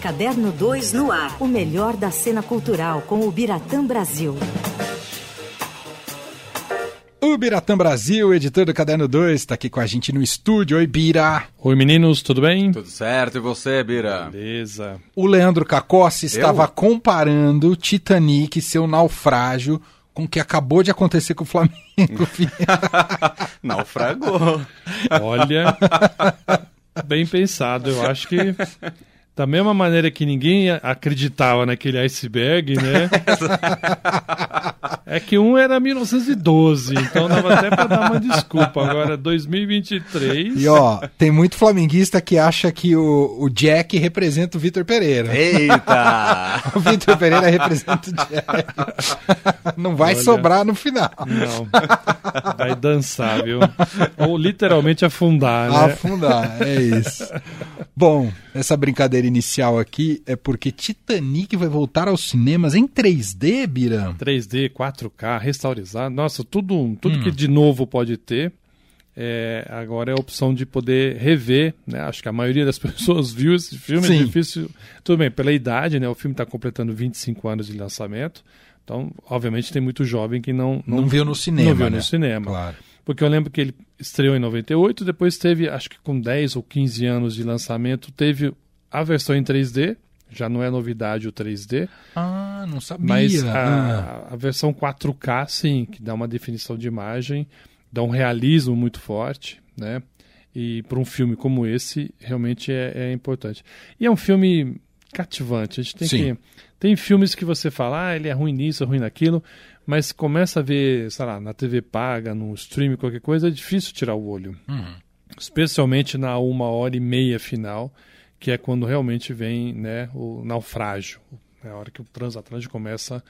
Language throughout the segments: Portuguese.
Caderno 2 no ar. O melhor da cena cultural com o Biratã Brasil. O Biratã Brasil, editor do Caderno 2, está aqui com a gente no estúdio. Oi, Bira. Oi, meninos, tudo bem? Tudo certo, e você, Bira? Beleza. O Leandro Cacossi estava comparando Titanic, seu naufrágio, com o que acabou de acontecer com o Flamengo. Naufragou. Olha, bem pensado. Eu acho que da mesma maneira que ninguém acreditava naquele iceberg, né? É que um era 1912, então dava até para dar uma desculpa. Agora, 2023. E ó, tem muito flamenguista que acha que o, o Jack representa o Vitor Pereira. Eita! o Vitor Pereira representa o Jack. Não vai Olha, sobrar no final. Não. Vai dançar, viu? Ou literalmente afundar, né? Afundar, é isso. Bom, essa brincadeira inicial aqui é porque Titanic vai voltar aos cinemas em 3D, Bira? 3D, 4K, restaurizado. Nossa, tudo, tudo hum. que de novo pode ter. É, agora é a opção de poder rever, né? Acho que a maioria das pessoas viu esse filme, Sim. é difícil. Tudo bem, pela idade, né? O filme está completando 25 anos de lançamento. Então, obviamente, tem muito jovem que não... Não, não viu no cinema, Não viu né? no cinema. Claro. Porque eu lembro que ele estreou em 98, depois teve, acho que com 10 ou 15 anos de lançamento, teve a versão em 3D, já não é novidade o 3D. Ah, não sabia. Mas a, ah. a, versão 4K, sim, que dá uma definição de imagem, dá um realismo muito forte, né? E para um filme como esse, realmente é, é, importante. E é um filme cativante. A gente tem sim. que. Tem filmes que você fala, ah, ele é ruim nisso, é ruim naquilo, mas começa a ver, sei lá, na TV paga, no stream, qualquer coisa, é difícil tirar o olho. Uhum. Especialmente na uma hora e meia final, que é quando realmente vem né, o naufrágio. É a hora que o transatlântico começa.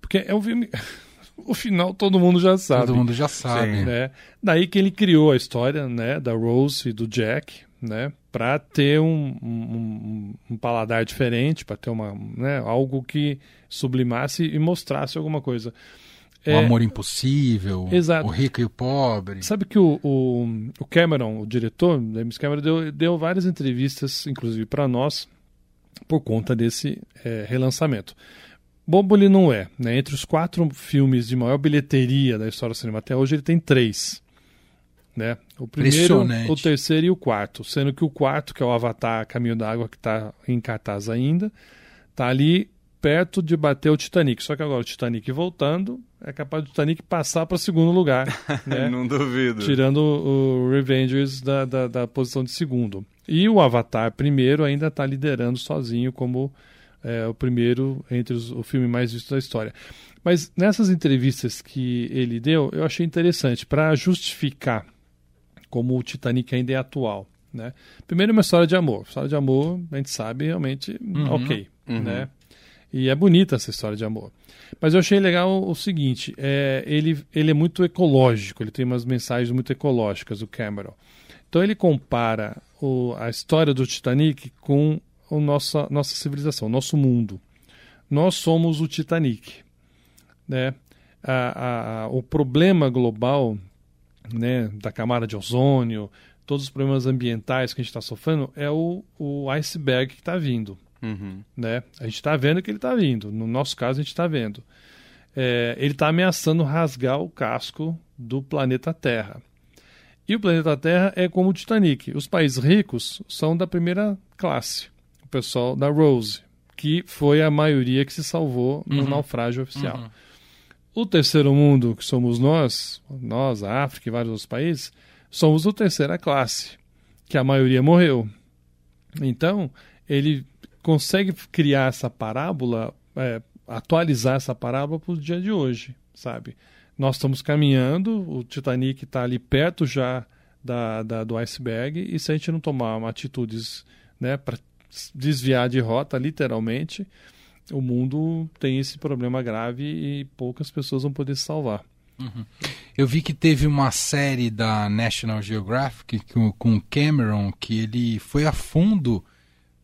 Porque é um filme. o final todo mundo já sabe. Todo mundo já sabe. Sim, né? Daí que ele criou a história né, da Rose e do Jack, né? Para ter um, um, um, paladar diferente, para ter uma, né, algo que sublimasse e mostrasse alguma coisa. O é, amor impossível, exato. o rico e o pobre. Sabe que o, o, o Cameron, o diretor, James Cameron, deu, deu várias entrevistas, inclusive para nós, por conta desse é, relançamento. Bobo ele não é. Né? Entre os quatro filmes de maior bilheteria da história do cinema até hoje, ele tem três. Né? O primeiro, o terceiro e o quarto. Sendo que o quarto, que é o Avatar Caminho da Água, que está em cartaz ainda, está ali perto de bater o Titanic. Só que agora o Titanic voltando, é capaz do Titanic passar para segundo lugar. Né? Não duvido. Tirando o Revengers da, da, da, posição de segundo. E o Avatar primeiro ainda está liderando sozinho como é, o primeiro entre os, o filme mais visto da história. Mas nessas entrevistas que ele deu, eu achei interessante para justificar como o Titanic ainda é atual. Né? Primeiro, uma história de amor. História de amor, a gente sabe realmente, uhum, ok. uhum. Né? E é bonita essa história de amor. Mas eu achei legal o, seguinte: é, ele, ele é muito ecológico, ele tem umas mensagens muito ecológicas, o Cameron. Então ele compara o, a história do Titanic com a nossa, nossa civilização, nosso mundo. Nós somos o Titanic. Né? A, a, a, o problema global né, da camada de ozônio, todos os problemas ambientais que a gente está sofrendo, é o, o iceberg que está vindo. Uhum. Né? A gente está vendo que ele está vindo. No nosso caso, a gente está vendo. É, ele está ameaçando rasgar o casco do planeta Terra. E o planeta Terra é como o Titanic. Os países ricos são da primeira classe. O pessoal da Rose, que foi a maioria que se salvou no Uhum. naufrágio oficial. Uhum. O terceiro mundo, que somos nós, nós, a África e vários outros países, somos do terceira classe, que a maioria morreu. Então, ele consegue criar essa parábola, é, atualizar essa parábola para o dia de hoje, sabe? Nós estamos caminhando, o Titanic está ali perto já da, da, do iceberg, e se a gente não tomar atitudes né, para desviar de rota, literalmente, o mundo tem esse problema grave e poucas pessoas vão poder se salvar. Uhum. Eu vi que teve uma série da National Geographic com, com Cameron que ele foi a fundo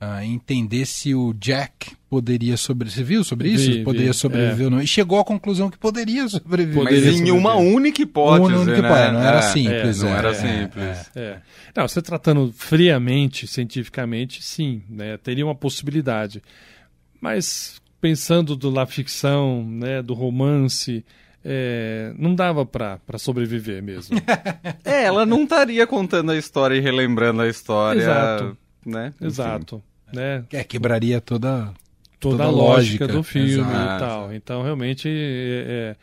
ah, entender se o Jack poderia sobreviver. Você viu sobre isso? Vi, poderia vi, sobreviver é. ou não. E chegou à conclusão que poderia sobreviver. Poderia Mas em uma sobreviver. única hipótese, Uma única né? hipótese, não era É, simples, Não é, era é, simples. É. Não, você tratando friamente, cientificamente, sim, né, teria uma possibilidade. Mas pensando do la ficção, né, do romance, é, não dava para sobreviver mesmo. É, ela não estaria contando a história e relembrando a história. Exato. Né? Exato. Né? É, quebraria toda. Toda, Toda a a lógica, lógica, do filme exato. e tal. Então, realmente, é,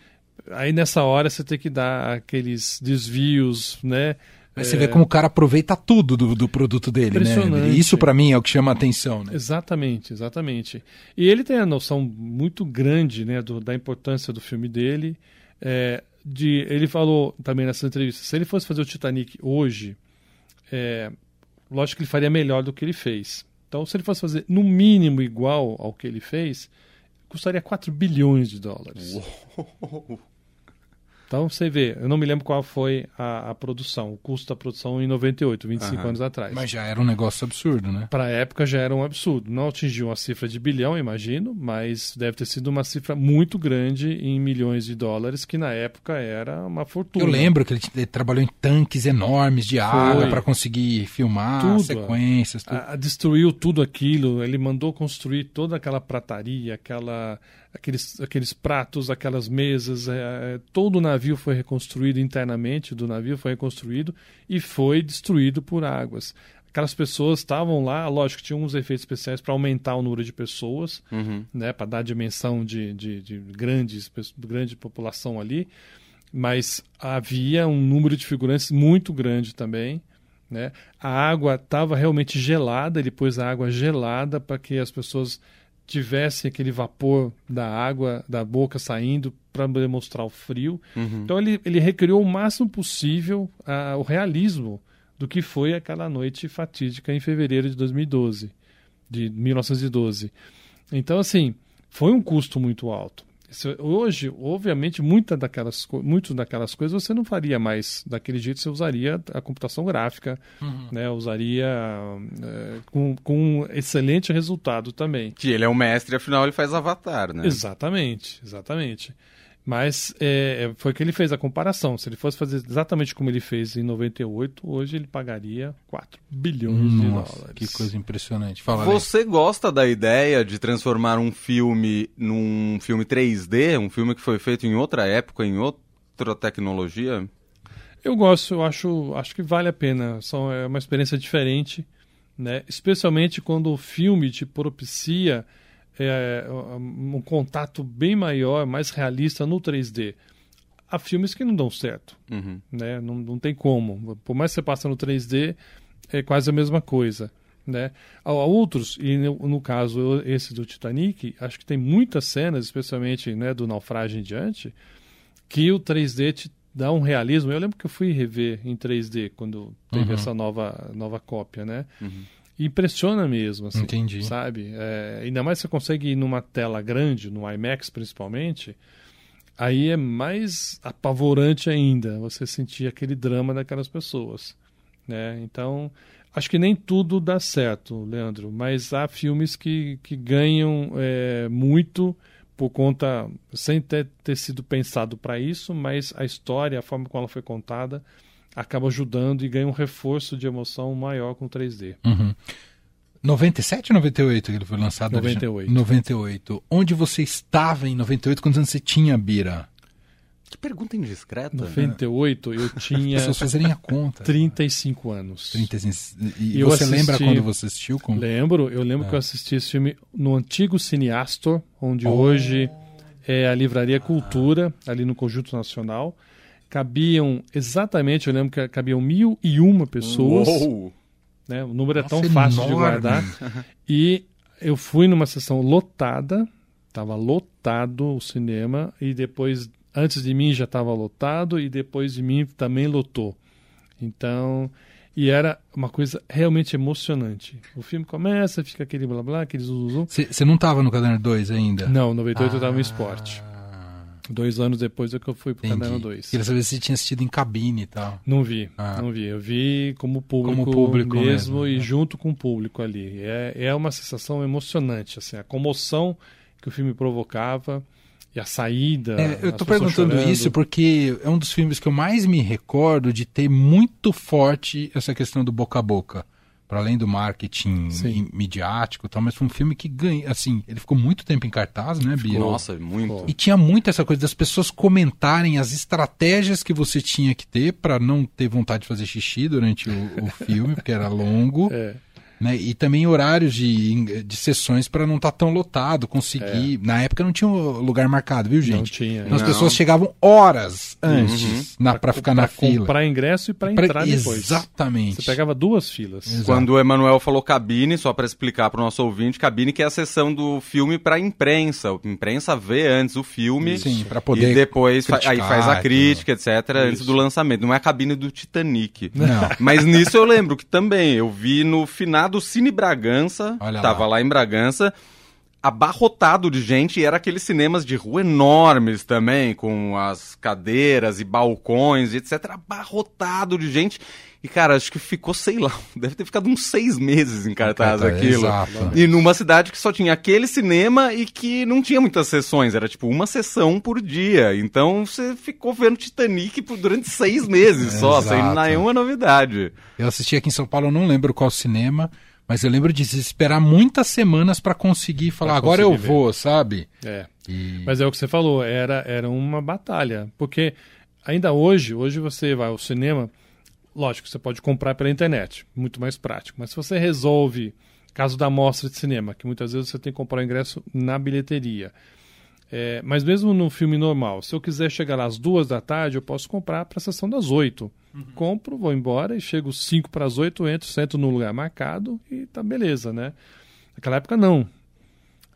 é, aí nessa hora você tem que dar aqueles desvios, né? Aí você vê como o cara aproveita tudo do, do produto dele, né? Impressionante. Isso pra mim é o que chama a atenção, né? Exatamente, exatamente. E ele tem a noção muito grande né, do- da importância do filme dele. É, de, ele falou também nessa entrevista: se ele fosse fazer o Titanic hoje, é, lógico que ele faria melhor do que ele fez. Então, se ele fosse fazer no mínimo igual ao que ele fez, custaria 4 bilhões de dólares. Então você vê, eu não me lembro qual foi a, a produção, o custo da produção em 98, 25 Aham. anos atrás. Mas já era um negócio absurdo, né? Para a época já era um absurdo. Não atingiu a cifra de bilhão, imagino, mas deve ter sido uma cifra muito grande em milhões de dólares, que na época era uma fortuna. Eu lembro que ele, trabalhou em tanques enormes de água pra conseguir filmar Tudo. sequências. Tudo. A- a- destruiu tudo aquilo, ele mandou construir toda aquela prataria, aquela, aqueles, aqueles pratos, aquelas mesas, é, é, todo o navio foi reconstruído internamente, do navio foi reconstruído e foi destruído por águas. Aquelas pessoas estavam lá, lógico, tinha uns efeitos especiais para aumentar o número de pessoas, Uhum. né, para dar dimensão de, de, de grandes, grande população ali, mas havia um número de figurantes muito grande também. Né? A água estava realmente gelada, ele pôs a água gelada para que as pessoas tivessem aquele vapor da água da boca saindo para demonstrar o frio. Uhum. Então ele, ele recriou o máximo possível ah, o realismo do que foi aquela noite fatídica em fevereiro de 2012, de 1912. Então assim, foi um custo muito alto. Hoje, obviamente, muita daquelas, muito daquelas coisas você não faria mais daquele jeito, você usaria a computação gráfica, né? usaria eh, com, com um excelente resultado também. Que ele é o mestre, afinal ele faz Avatar, né? Exatamente, exatamente. Mas é, é, foi que ele fez a comparação. Se ele fosse fazer exatamente como ele fez em 98, hoje ele pagaria 4 bilhões de Nossa, dólares. que coisa impressionante. Fala. Você gosta da ideia de transformar um filme num filme 3D, um filme que foi feito em outra época, em outra tecnologia? Eu gosto, eu acho, acho que vale a pena. São, é uma experiência diferente, né? especialmente quando o filme te propicia é, um contato bem maior, mais realista no 3D. Há filmes que não dão certo. Uhum. né? Não, não tem como. Por mais que você passe no 3D, é quase a mesma coisa. Né? Há há outros, e no, no caso esse do Titanic, acho que tem muitas cenas, especialmente né, do naufrágio em diante, que o 3D te dá um realismo. Eu lembro que eu fui rever em 3D quando teve Uhum. essa nova, nova cópia, né? Uhum. Impressiona mesmo, assim, Entendi. sabe? É, ainda mais se você consegue ir numa tela grande, no IMAX principalmente, aí é mais apavorante ainda você sentir aquele drama daquelas pessoas, né? Então, acho que nem tudo dá certo, Leandro, mas há filmes que, que ganham é, muito por conta, sem ter, ter sido pensado para isso, mas a história, a forma como ela foi contada, acaba ajudando e ganha um reforço de emoção maior com 3D. Uhum. 97 ou 98 que ele foi lançado? 98. 98. Onde você estava em 98? Quantos anos você tinha, Bira? Que pergunta indiscreta. 98 eu As tinha pessoas fazerem a conta. 35 anos. 30, e Eu você assisti- lembra quando você assistiu? Com... Lembro, eu lembro que eu assisti esse filme no antigo Cine Astor, onde Oh. hoje é a Livraria Cultura, ali no Conjunto Nacional. Cabiam exatamente, eu lembro que cabiam mil e uma pessoas. Uou! né? O número é Nossa, tão fácil de enorme. guardar. E eu fui numa sessão lotada, estava lotado o cinema, e depois, antes de mim já estava lotado, e depois de mim também lotou. Então, e era uma coisa realmente emocionante. O filme começa, fica aquele blá blá, aquele zum zum. Você não estava no Caderno 2 ainda? Não, 98 eu estava Ah. no esporte. Dois anos depois é que eu fui pro Entendi. Caderno 2. Queria saber se você tinha assistido em cabine e tal. Não vi, Ah. não vi. Eu vi como público, Como público mesmo, mesmo, e né? junto com o público ali. É, é uma sensação emocionante, assim, a comoção que o filme provocava e a saída. É, eu pessoas perguntando chorando. isso porque é um dos filmes que eu mais me recordo de ter muito forte essa questão do boca a boca. Para além do marketing Sim. midiático e tal, mas foi um filme que ganha, assim, ele ficou muito tempo em cartaz, né, Bia? Nossa, muito. E tinha muito essa coisa das pessoas comentarem as estratégias que você tinha que ter para não ter vontade de fazer xixi durante o, o filme, porque era longo, É, né? E também horários de, de sessões para não estar tão lotado, conseguir. Na época não tinha um lugar marcado, viu, não gente? tinha. Então as Não. pessoas chegavam horas antes na para ficar na pra fila. comprar ingresso e para Pra- entrar depois. Exatamente. Você pegava duas filas. Exato. Quando o Emanuel falou cabine, só para explicar para o nosso ouvinte, cabine que é a sessão do filme para imprensa. A imprensa vê antes o filme Sim, para poder e depois fa- aí faz a crítica, etc, antes Isso. do lançamento. Não é a cabine do Titanic. Não. Mas nisso eu lembro que também eu vi no finado Cine Bragança, Olha tava lá. lá. em Bragança, abarrotado de gente e era aqueles cinemas de rua enormes também, com as cadeiras e balcões, e etc. Abarrotado de gente. E, cara, acho que ficou, sei lá, deve ter ficado uns seis meses em cartaz aquilo. exato. E numa cidade que só tinha aquele cinema e que não tinha muitas sessões, era tipo uma sessão por dia. Então você ficou vendo Titanic por, durante seis meses só, sem Exato. nenhuma novidade. Eu assisti aqui em São Paulo, eu não lembro qual cinema, mas eu lembro de esperar muitas semanas para conseguir falar, Pra agora eu ver. vou, sabe? É. E- Mas é o que você falou, era, era uma batalha. Porque ainda hoje, hoje você vai ao cinema, lógico, você pode comprar pela internet, muito mais prático. Mas se você resolve, caso da mostra de cinema, que muitas vezes você tem que comprar o ingresso na bilheteria. É, mas mesmo no filme normal, se eu quiser chegar lá às duas da tarde, eu posso comprar para a sessão das oito. Compro, vou embora e chego cinco para as oito, entro, sento no lugar marcado e tá beleza, né? Naquela época não.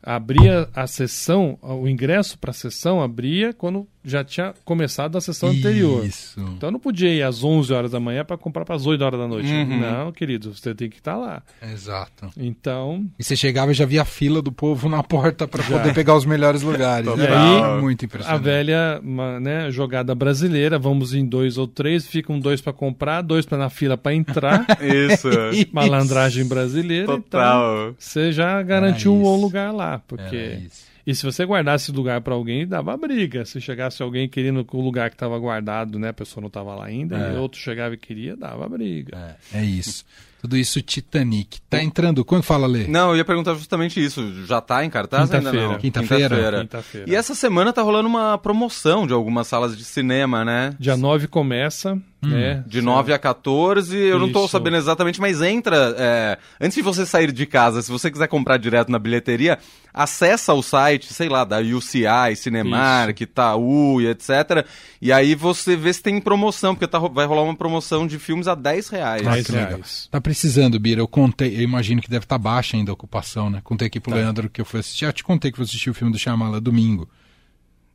Abria a sessão, o ingresso para a sessão abria quando já tinha começado a sessão anterior. Isso. Então eu não podia ir às 11 horas da manhã para comprar para as 8 horas da noite. Uhum. Não, querido, você tem que estar lá. Exato. Então, E você chegava e já via a fila do povo na porta para poder pegar os melhores lugares. Era E aí, muito a impressionante. velha uma, né, jogada brasileira, vamos em dois ou três, ficam dois para comprar, dois para na fila para entrar. Isso. malandragem brasileira. Então, Total. você já garantiu um bom lugar lá. Era Porque isso. E se você guardasse lugar para alguém, dava briga. Se chegasse alguém querendo que o lugar que estava guardado, né, a pessoa não estava lá ainda, É. e outro chegava e queria, dava briga. É, é isso. Tudo isso Titanic. Tá entrando. Quando fala, Lê? Não, eu ia perguntar justamente isso. Já tá em cartaz ainda não? Quinta-feira. Quinta-feira? Quinta-feira. E essa semana tá rolando uma promoção de algumas salas de cinema, né? Dia 9 começa, né? De 9 a 14, eu não tô Isso. sabendo exatamente, mas entra. é, antes de você sair de casa, se você quiser comprar direto na bilheteria, acessa o site, sei lá, da UCI, Cinemark, Itaú e etc. E aí você vê se tem promoção, porque tá vai rolar uma promoção de filmes a 10 reais. Ah, 10 que legal. reais. Tá precisando, Bira. Eu contei, eu imagino que deve estar baixa ainda a ocupação, né? Contei aqui pro Tá. Leandro que eu fui assistir. Já te contei que eu assisti o filme do Shyamala domingo.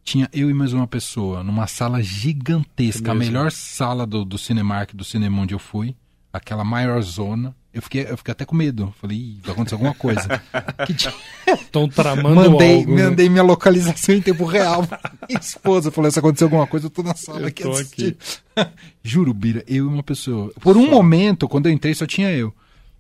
Tinha eu e mais uma pessoa numa sala gigantesca, a Mesmo. melhor sala do, do Cinemark, do cinema onde eu fui, aquela maior zona. Eu fiquei, eu fiquei até com medo. Falei, Ih, vai acontecer alguma coisa. Estão tramando mandei, algo. né? mandei minha localização em tempo real. pra Minha esposa falou: se acontecer alguma coisa, eu tô na sala Eu aqui tô assistindo. Juro, Bira, eu e uma pessoa. Por um momento, quando eu entrei, só tinha eu.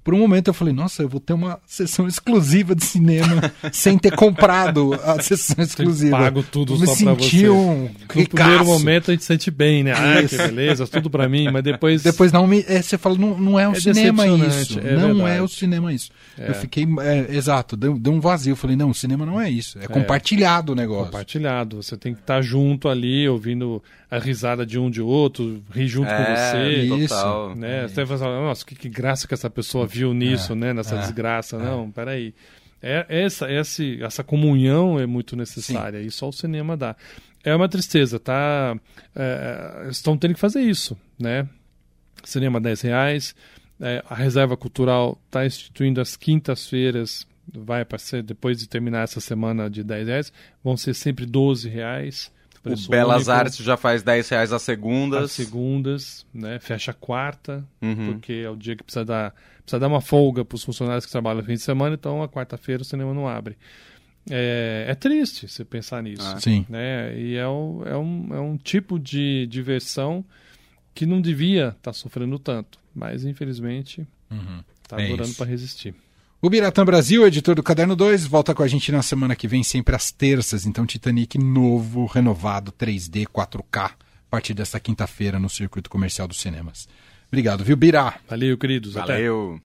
Por um momento eu falei, nossa, eu vou ter uma sessão exclusiva de cinema sem ter comprado a sessão exclusiva. pago tudo eu me só pra você. um No primeiro ricaço. momento a gente sente bem, né? Ah, que beleza, tudo pra mim, mas depois. Depois não me, é, você fala, não, não é o É cinema isso. é não verdade. é o cinema isso. É. Eu fiquei, é, exato, deu, deu um vazio. Eu falei, não, o cinema não é isso. É, compartilhado o negócio. Compartilhado. Você tem que estar junto ali, ouvindo a risada de um de outro, rir junto com É, você. isso. total. Né? Você vai falar, nossa, que, que graça que essa pessoa viu nisso, né? Nessa é, desgraça. Não, peraí. É, essa, esse, essa comunhão é muito necessária e só o cinema dá. É uma tristeza, tá? É, estão tendo que fazer isso, né? Cinema 10 reais. É, a reserva cultural está instituindo as quintas-feiras, vai para ser depois de terminar essa semana de 10 reais, vão ser sempre 12 reais. O preço Belas único. Artes já faz 10 reais às Às segundas. segundas, né? Fecha a quarta, Uhum. porque é o dia que precisa dar, precisa dar uma folga para os funcionários que trabalham no fim de semana, então a quarta-feira o cinema não abre. é, é triste você pensar nisso. Ah. Sim. Né? E é, um- é, um, é um tipo de diversão que não devia estar sofrendo tanto. Mas, infelizmente, está É durando para resistir. O Biratã Brasil, editor do Caderno 2, volta com a gente na semana que vem, sempre às terças. Então, Titanic novo, renovado, 3D, 4K, a partir desta quinta-feira no circuito comercial dos cinemas. Obrigado, viu, Birá? Valeu, queridos. Até. Valeu.